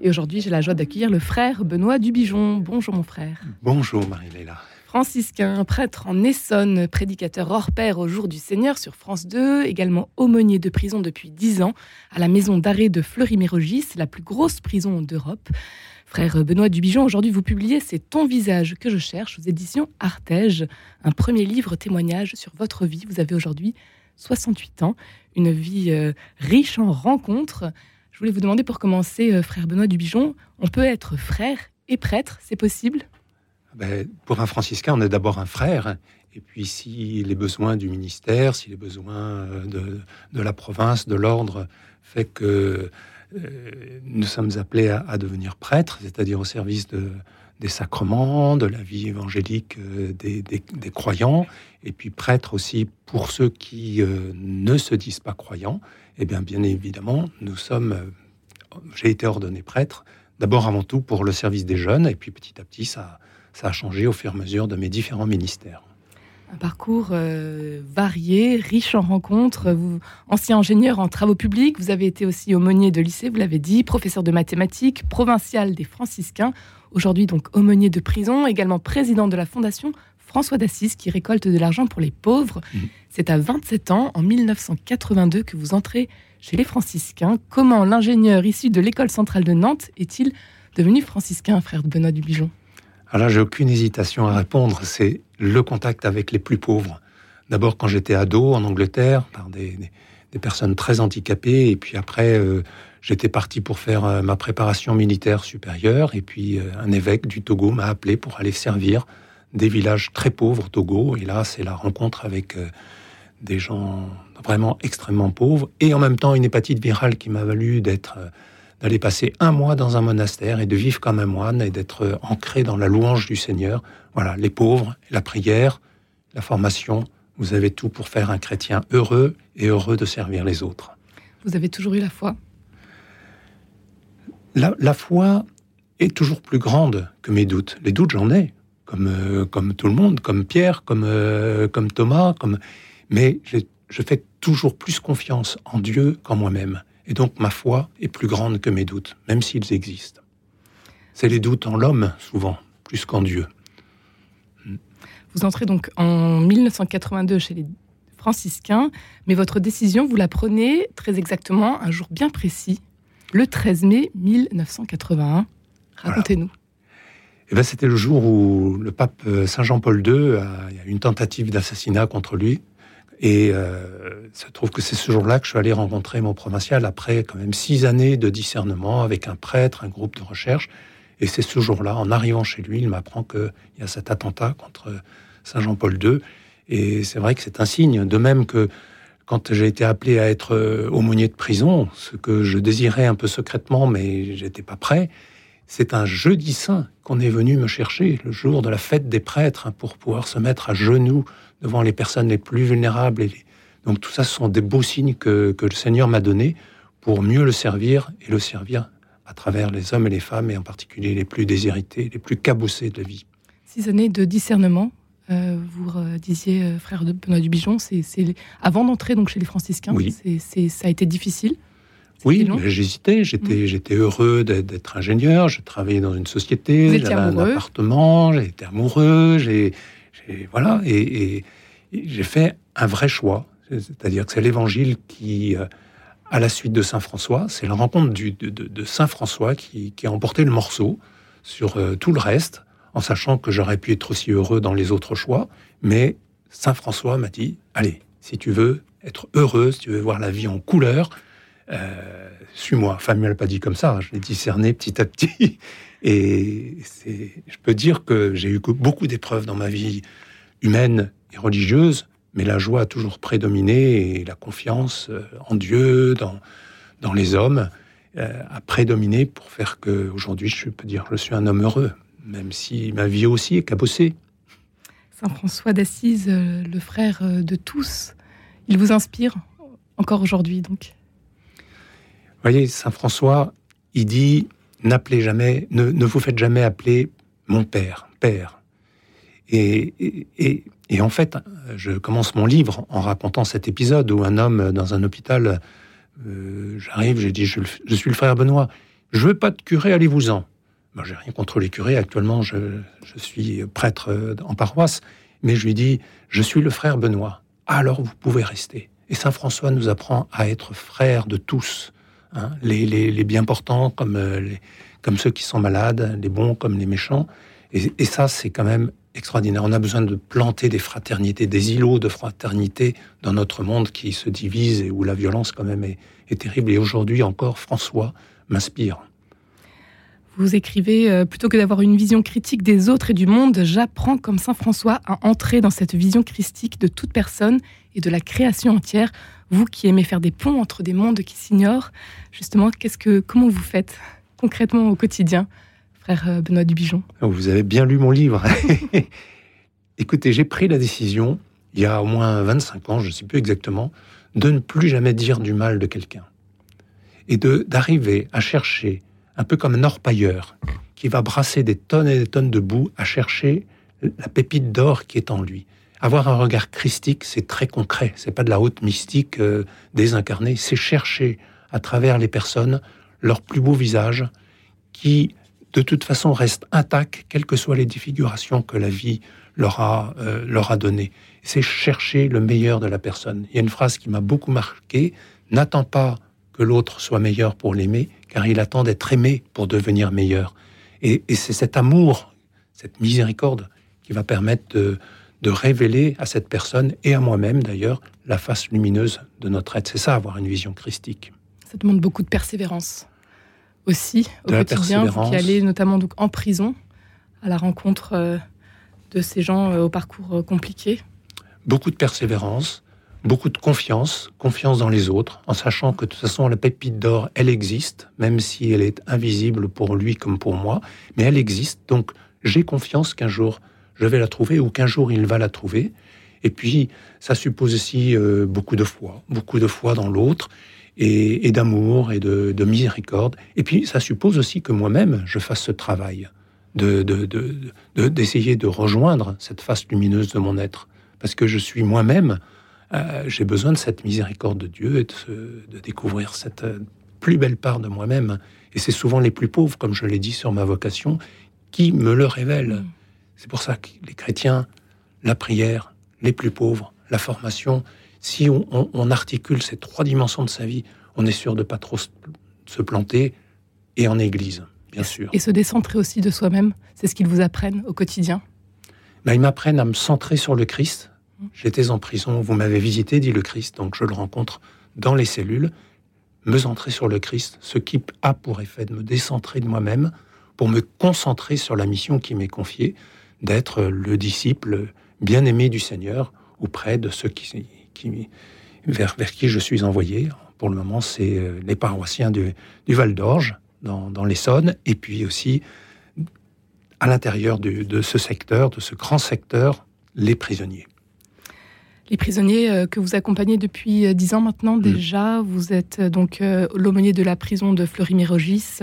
Et aujourd'hui, j'ai la joie d'accueillir le frère Benoît Dubijon. Bonjour mon frère. Bonjour Marie-Léla. Franciscain, prêtre en Essonne, prédicateur hors pair au jour du Seigneur sur France 2, également aumônier de prison depuis 10 ans à la maison d'arrêt de Fleury-Mérogis, la plus grosse prison d'Europe. Frère Benoît Dubijon, aujourd'hui vous publiez C'est ton visage que je cherche aux éditions Artege, un premier livre témoignage sur votre vie. Vous avez aujourd'hui 68 ans, une vie euh, riche en rencontres. Je voulais vous demander pour commencer, euh, frère Benoît Dubijon, on peut être frère et prêtre, c'est possible? Ben, pour un franciscain, on est d'abord un frère. Et puis, si les besoins du ministère, si les besoins euh, de, la province, de l'ordre, fait que nous sommes appelés à, devenir prêtres, c'est-à-dire au service de, des sacrements, de la vie évangélique euh, des, croyants, et puis prêtres aussi pour ceux qui ne se disent pas croyants. Eh bien, bien évidemment, nous sommes. J'ai été ordonné prêtre, d'abord avant tout pour le service des jeunes, et puis petit à petit, ça ça a changé au fur et à mesure de mes différents ministères. Un parcours euh, varié, riche en rencontres. Vous, ancien ingénieur en travaux publics, vous avez été aussi aumônier de lycée, vous l'avez dit, professeur de mathématiques, provincial des franciscains, aujourd'hui donc aumônier de prison, également président de la fondation François d'Assise qui récolte de l'argent pour les pauvres. Mmh. C'est à 27 ans, en 1982, que vous entrez chez les franciscains. Comment l'ingénieur issu de l'école centrale de Nantes est-il devenu franciscain, frère de Benoît Dubijon? Alors là, j'ai aucune hésitation à répondre. C'est le contact avec les plus pauvres. D'abord, quand j'étais ado en Angleterre, par des, personnes très handicapées, et puis après, euh, j'étais parti pour faire euh, ma préparation militaire supérieure, et puis euh, un évêque du Togo m'a appelé pour aller servir des villages très pauvres au Togo. Et là, c'est la rencontre avec des gens vraiment extrêmement pauvres, et en même temps une hépatite virale qui m'a valu d'être d'aller passer un mois dans un monastère et de vivre comme un moine et d'être ancré dans la louange du Seigneur. Voilà, les pauvres, la prière, la formation, vous avez tout pour faire un chrétien heureux et heureux de servir les autres. Vous avez toujours eu la foi? La, foi est toujours plus grande que mes doutes. Les doutes, j'en ai, comme, euh, comme tout le monde, comme Pierre, comme, euh, comme Thomas, comme... mais je fais toujours plus confiance en Dieu qu'en moi-même. Et donc ma foi est plus grande que mes doutes, même s'ils existent. C'est les doutes en l'homme, souvent, plus qu'en Dieu. Vous entrez donc en 1982 chez les franciscains, mais votre décision, vous la prenez très exactement un jour bien précis, le 13 mai 1981. Racontez-nous. Eh ben, C'était le jour où le pape Saint Jean-Paul II a, eu une tentative d'assassinat contre lui. Et euh, ça trouve que c'est ce jour-là que je suis allé rencontrer mon provincial après quand même six années de discernement avec un prêtre, un groupe de recherche. Et c'est ce jour-là, en arrivant chez lui, il m'apprend qu'il y a cet attentat contre Saint Jean-Paul II. Et c'est vrai que c'est un signe. De même que quand j'ai été appelé à être euh, aumônier de prison, ce que je désirais un peu secrètement, mais j'étais pas prêt, c'est un jeudi saint qu'on est venu me chercher, le jour de la fête des prêtres, hein, pour pouvoir se mettre à genoux devant les personnes les plus vulnérables. Et Donc tout ça, ce sont des beaux signes que, le Seigneur m'a donnés pour mieux le servir et le servir à travers les hommes et les femmes, et en particulier les plus déshérités, les plus cabossés de la vie. Six années de discernement, euh, vous disiez, euh, frère de Benoît Dubijon, c'est avant d'entrer donc chez les franciscains, oui. ça a été difficile oui, j'hésitais. J'étais, mmh. j'étais heureux d'être ingénieur. Je travaillais dans une société. J'avais un appartement. J'étais amoureux. J'ai, voilà, et, j'ai fait un vrai choix. C'est-à-dire que c'est l'Évangile qui, euh, à la suite de Saint François, c'est la rencontre de, Saint François qui, a emporté le morceau sur euh, tout le reste, en sachant que j'aurais pu être aussi heureux dans les autres choix. Mais Saint François m'a dit allez, si tu veux être heureux, si tu veux voir la vie en couleur, euh, suis-moi. Enfin, il ne l'a pas dit comme ça, je l'ai discerné petit à petit. Et je peux dire que j'ai eu beaucoup d'épreuves dans ma vie humaine et religieuse, mais la joie a toujours prédominé et la confiance euh, en Dieu, dans, les hommes, euh, a prédominé pour faire que aujourd'hui je peux dire que je suis un homme heureux, même si ma vie aussi est cabossée. Saint François d'Assise, le frère de tous, il vous inspire encore aujourd'hui donc? Vous voyez, Saint François, il dit n'appelez jamais, ne, ne, vous faites jamais appeler mon père, père. Et, et, et, en fait, je commence mon livre en racontant cet épisode où un homme dans un hôpital, euh, j'arrive, j'ai dit, je, suis le frère Benoît. Je veux pas de curé, allez-vous-en. Moi, j'ai rien contre les curés. Actuellement, je, je, suis prêtre euh, en paroisse, mais je lui dis Je suis le frère Benoît. Alors vous pouvez rester. Et saint François nous apprend à être frères de tous, hein. les, les, bien portants comme, euh, comme ceux qui sont malades, les bons comme les méchants. Et, ça, c'est quand même extraordinaire. On a besoin de planter des fraternités, des îlots de fraternité dans notre monde qui se divise et où la violence quand même est terrible. Et aujourd'hui encore, François m'inspire. Vous écrivez, euh, plutôt que d'avoir une vision critique des autres et du monde, j'apprends comme Saint François à entrer dans cette vision christique de toute personne et de la création entière. Vous qui aimez faire des ponts entre des mondes qui s'ignorent, justement, qu'est-ce que, comment vous faites concrètement au quotidien, frère euh, Benoît Dubigeon oh, Vous avez bien lu mon livre. Écoutez, j'ai pris la décision, il y a au moins 25 ans, je ne sais plus exactement, de ne plus jamais dire du mal de quelqu'un. Et d'arriver à chercher un peu comme un orpailleur qui va brasser des tonnes et des tonnes de boue à chercher la pépite d'or qui est en lui. Avoir un regard christique, c'est très concret. C'est pas de la haute mystique euh, désincarnée. C'est chercher à travers les personnes leur plus beau visage, qui de toute façon reste intact, quelles que soient les défigurations que la vie leur a euh, leur a données. C'est chercher le meilleur de la personne. Il y a une phrase qui m'a beaucoup marqué n'attends pas que l'autre soit meilleur pour l'aimer, car il attend d'être aimé pour devenir meilleur. Et, c'est cet amour, cette miséricorde qui va permettre de, révéler à cette personne et à moi-même d'ailleurs la face lumineuse de notre être. C'est ça, avoir une vision christique. Ça demande beaucoup de persévérance aussi au quotidien, vous qui allez notamment donc en prison à la rencontre euh, de ces gens euh, au parcours euh, compliqué. Beaucoup de persévérance, beaucoup de confiance, confiance dans les autres, en sachant que de toute façon la pépite d'or, elle existe, même si elle est invisible pour lui comme pour moi, mais elle existe. Donc j'ai confiance qu'un jour je vais la trouver ou qu'un jour il va la trouver. Et puis ça suppose aussi euh, beaucoup de foi, beaucoup de foi dans l'autre et, d'amour et de, miséricorde. Et puis ça suppose aussi que moi-même je fasse ce travail de d'essayer de, de rejoindre cette face lumineuse de mon être, parce que je suis moi-même euh, j'ai besoin de cette miséricorde de Dieu et de, découvrir cette euh, plus belle part de moi-même. Et c'est souvent les plus pauvres, comme je l'ai dit sur ma vocation, qui me le révèlent. Mm. C'est pour ça que les chrétiens, la prière, les plus pauvres, la formation, si on, articule ces trois dimensions de sa vie, on est sûr de pas trop se planter, et en Église, bien sûr. Et se décentrer aussi de soi-même, c'est ce qu'ils vous apprennent au quotidien? Ben, Ils m'apprennent à me centrer sur le Christ, J'étais en prison, vous m'avez visité, dit le Christ, donc je le rencontre dans les cellules, me centrer sur le Christ, ce qui a pour effet de me décentrer de moi-même pour me concentrer sur la mission qui m'est confiée, d'être le disciple bien-aimé du Seigneur auprès de ceux qui, vers, qui je suis envoyé. Pour le moment, c'est euh, les paroissiens du, Val d'Orge, dans, dans l'Essonne, et puis aussi à l'intérieur de ce secteur, de ce grand secteur, les prisonniers les prisonniers euh, que vous accompagnez depuis euh, dix ans maintenant mm. déjà. Vous êtes euh, donc l'aumônier de la prison de Fleury-Mérogis.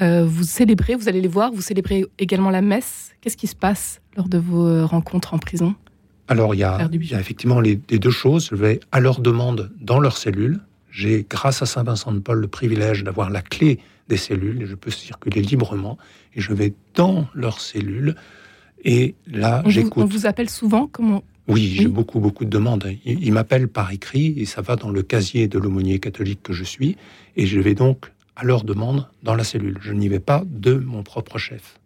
vous célébrez, vous allez les voir, vous célébrez également la messe. Qu'est-ce qui se passe lors de vos rencontres en prison? Alors, il y, a, effectivement les, deux choses. Je vais à leur demande dans leur cellule. J'ai, grâce à Saint-Vincent de Paul, le privilège d'avoir la clé des cellules et je peux circuler librement. Et je vais dans leur cellule et là, j'écoute. On vous appelle souvent? Comment oui, j'ai beaucoup, beaucoup de demandes. Ils, m'appellent par écrit et ça va dans le casier de l'aumônier catholique que je suis. Et je vais donc à leur demande dans la cellule. Je n'y vais pas de mon propre chef.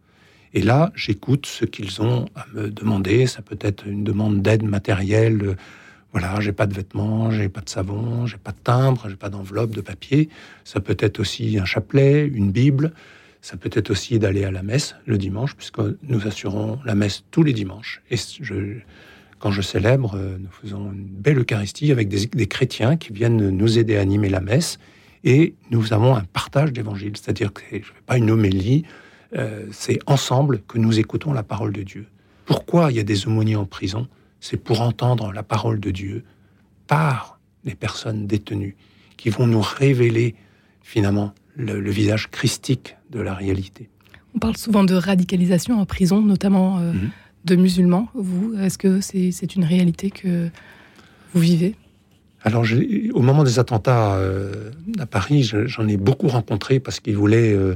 Et là, j'écoute ce qu'ils ont à me demander. Ça peut être une demande d'aide matérielle. Voilà, j'ai pas de vêtements, j'ai pas de savon, j'ai pas de timbre, j'ai pas d'enveloppe, de papier. Ça peut être aussi un chapelet, une Bible. Ça peut être aussi d'aller à la messe le dimanche, puisque nous assurons la messe tous les dimanches. Et je, quand je célèbre, euh, nous faisons une belle Eucharistie avec des, chrétiens qui viennent nous aider à animer la messe et nous avons un partage d'évangile, c'est-à-dire que je ne fais pas une homélie, euh, c'est ensemble que nous écoutons la parole de Dieu. Pourquoi il y a des aumôniers en prison? C'est pour entendre la parole de Dieu par les personnes détenues qui vont nous révéler finalement le, visage christique de la réalité. On parle souvent de radicalisation en prison, notamment euh, mhm de musulmans, vous Est-ce que c'est une réalité que vous vivez? Alors, au moment des attentats euh, à Paris, j'en ai beaucoup rencontré parce qu'ils voulaient euh,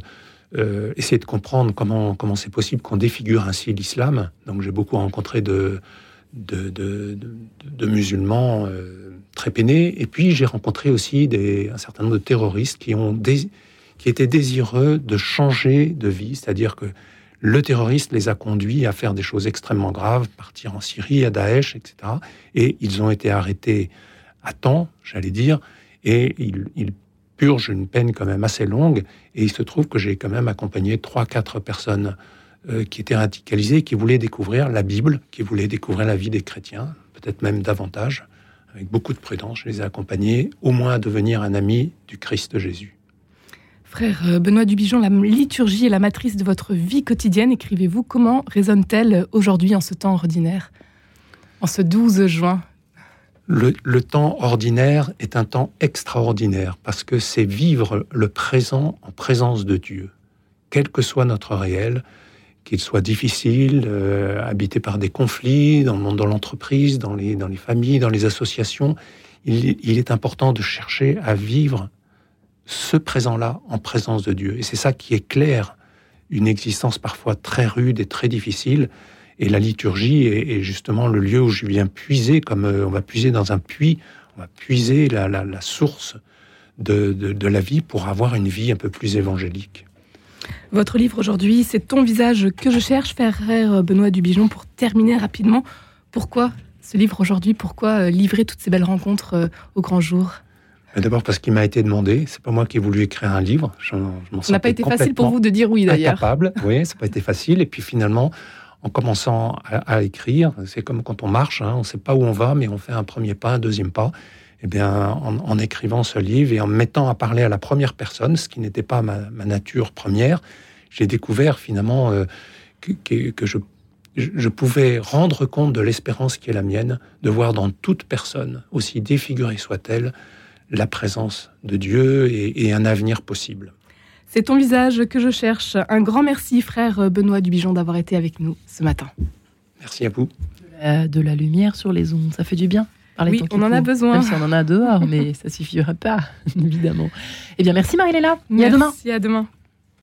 euh, essayer de comprendre comment comment c'est possible qu'on défigure ainsi l'islam. Donc, j'ai beaucoup rencontré de de, de, musulmans très peinés. Et puis, j'ai rencontré aussi un certain nombre de terroristes qui ont qui étaient désireux de changer de vie, c'est-à-dire que le terroriste les a conduits à faire des choses extrêmement graves, partir en Syrie, à Daesh, etc. Et ils ont été arrêtés à temps, j'allais dire, et ils, purgent une peine quand même assez longue. Et il se trouve que j'ai quand même accompagné trois, quatre personnes euh, qui étaient radicalisées, qui voulaient découvrir la Bible, qui voulaient découvrir la vie des chrétiens, peut-être même davantage. Avec beaucoup de prudence, je les ai accompagnés au moins à devenir un ami du Christ Jésus. Frère euh, Benoît Dubijon, la liturgie est la matrice de votre vie quotidienne. Écrivez-vous, comment résonne-t-elle aujourd'hui en ce temps ordinaire, en ce 12 juin? Le, temps ordinaire est un temps extraordinaire parce que c'est vivre le présent en présence de Dieu, quel que soit notre réel, qu'il soit difficile, euh, habité par des conflits dans le monde de l'entreprise, dans les, dans les familles, dans les associations. Il est important de chercher à vivre ce présent-là en présence de Dieu. Et c'est ça qui éclaire une existence parfois très rude et très difficile. Et la liturgie est, justement le lieu où je viens puiser, comme euh, on va puiser dans un puits, on va puiser la, source de, de, la vie pour avoir une vie un peu plus évangélique. Votre livre aujourd'hui, c'est Ton visage que je cherche, frère Benoît Dubijon. Pour terminer rapidement, pourquoi ce livre aujourd'hui? Pourquoi euh, livrer toutes ces belles rencontres euh, au grand jour? D'abord parce qu'il m'a été demandé. C'est pas moi qui ai voulu écrire un livre. Ça n'a pas été facile pour vous de dire oui d'ailleurs. Incapable. Oui, ça n'a pas été facile. Et puis finalement, en commençant à, écrire, c'est comme quand on marche. Hein, on ne sait pas où on va, mais on fait un premier pas, un deuxième pas. Eh bien, en, écrivant ce livre et en mettant à parler à la première personne, ce qui n'était pas ma, nature première, j'ai découvert finalement euh, que, que, je je pouvais rendre compte de l'espérance qui est la mienne, de voir dans toute personne, aussi défigurée soit-elle, la présence de Dieu et, un avenir possible. C'est ton visage que je cherche. Un grand merci, frère Benoît Dubijon, d'avoir été avec nous ce matin. Merci à vous. De la, lumière sur les ondes, ça fait du bien. oui, on en a besoin. Même si on en a dehors, mais ça suffira pas, évidemment. Eh bien, merci Marie-Léla. À demain. Merci, à demain.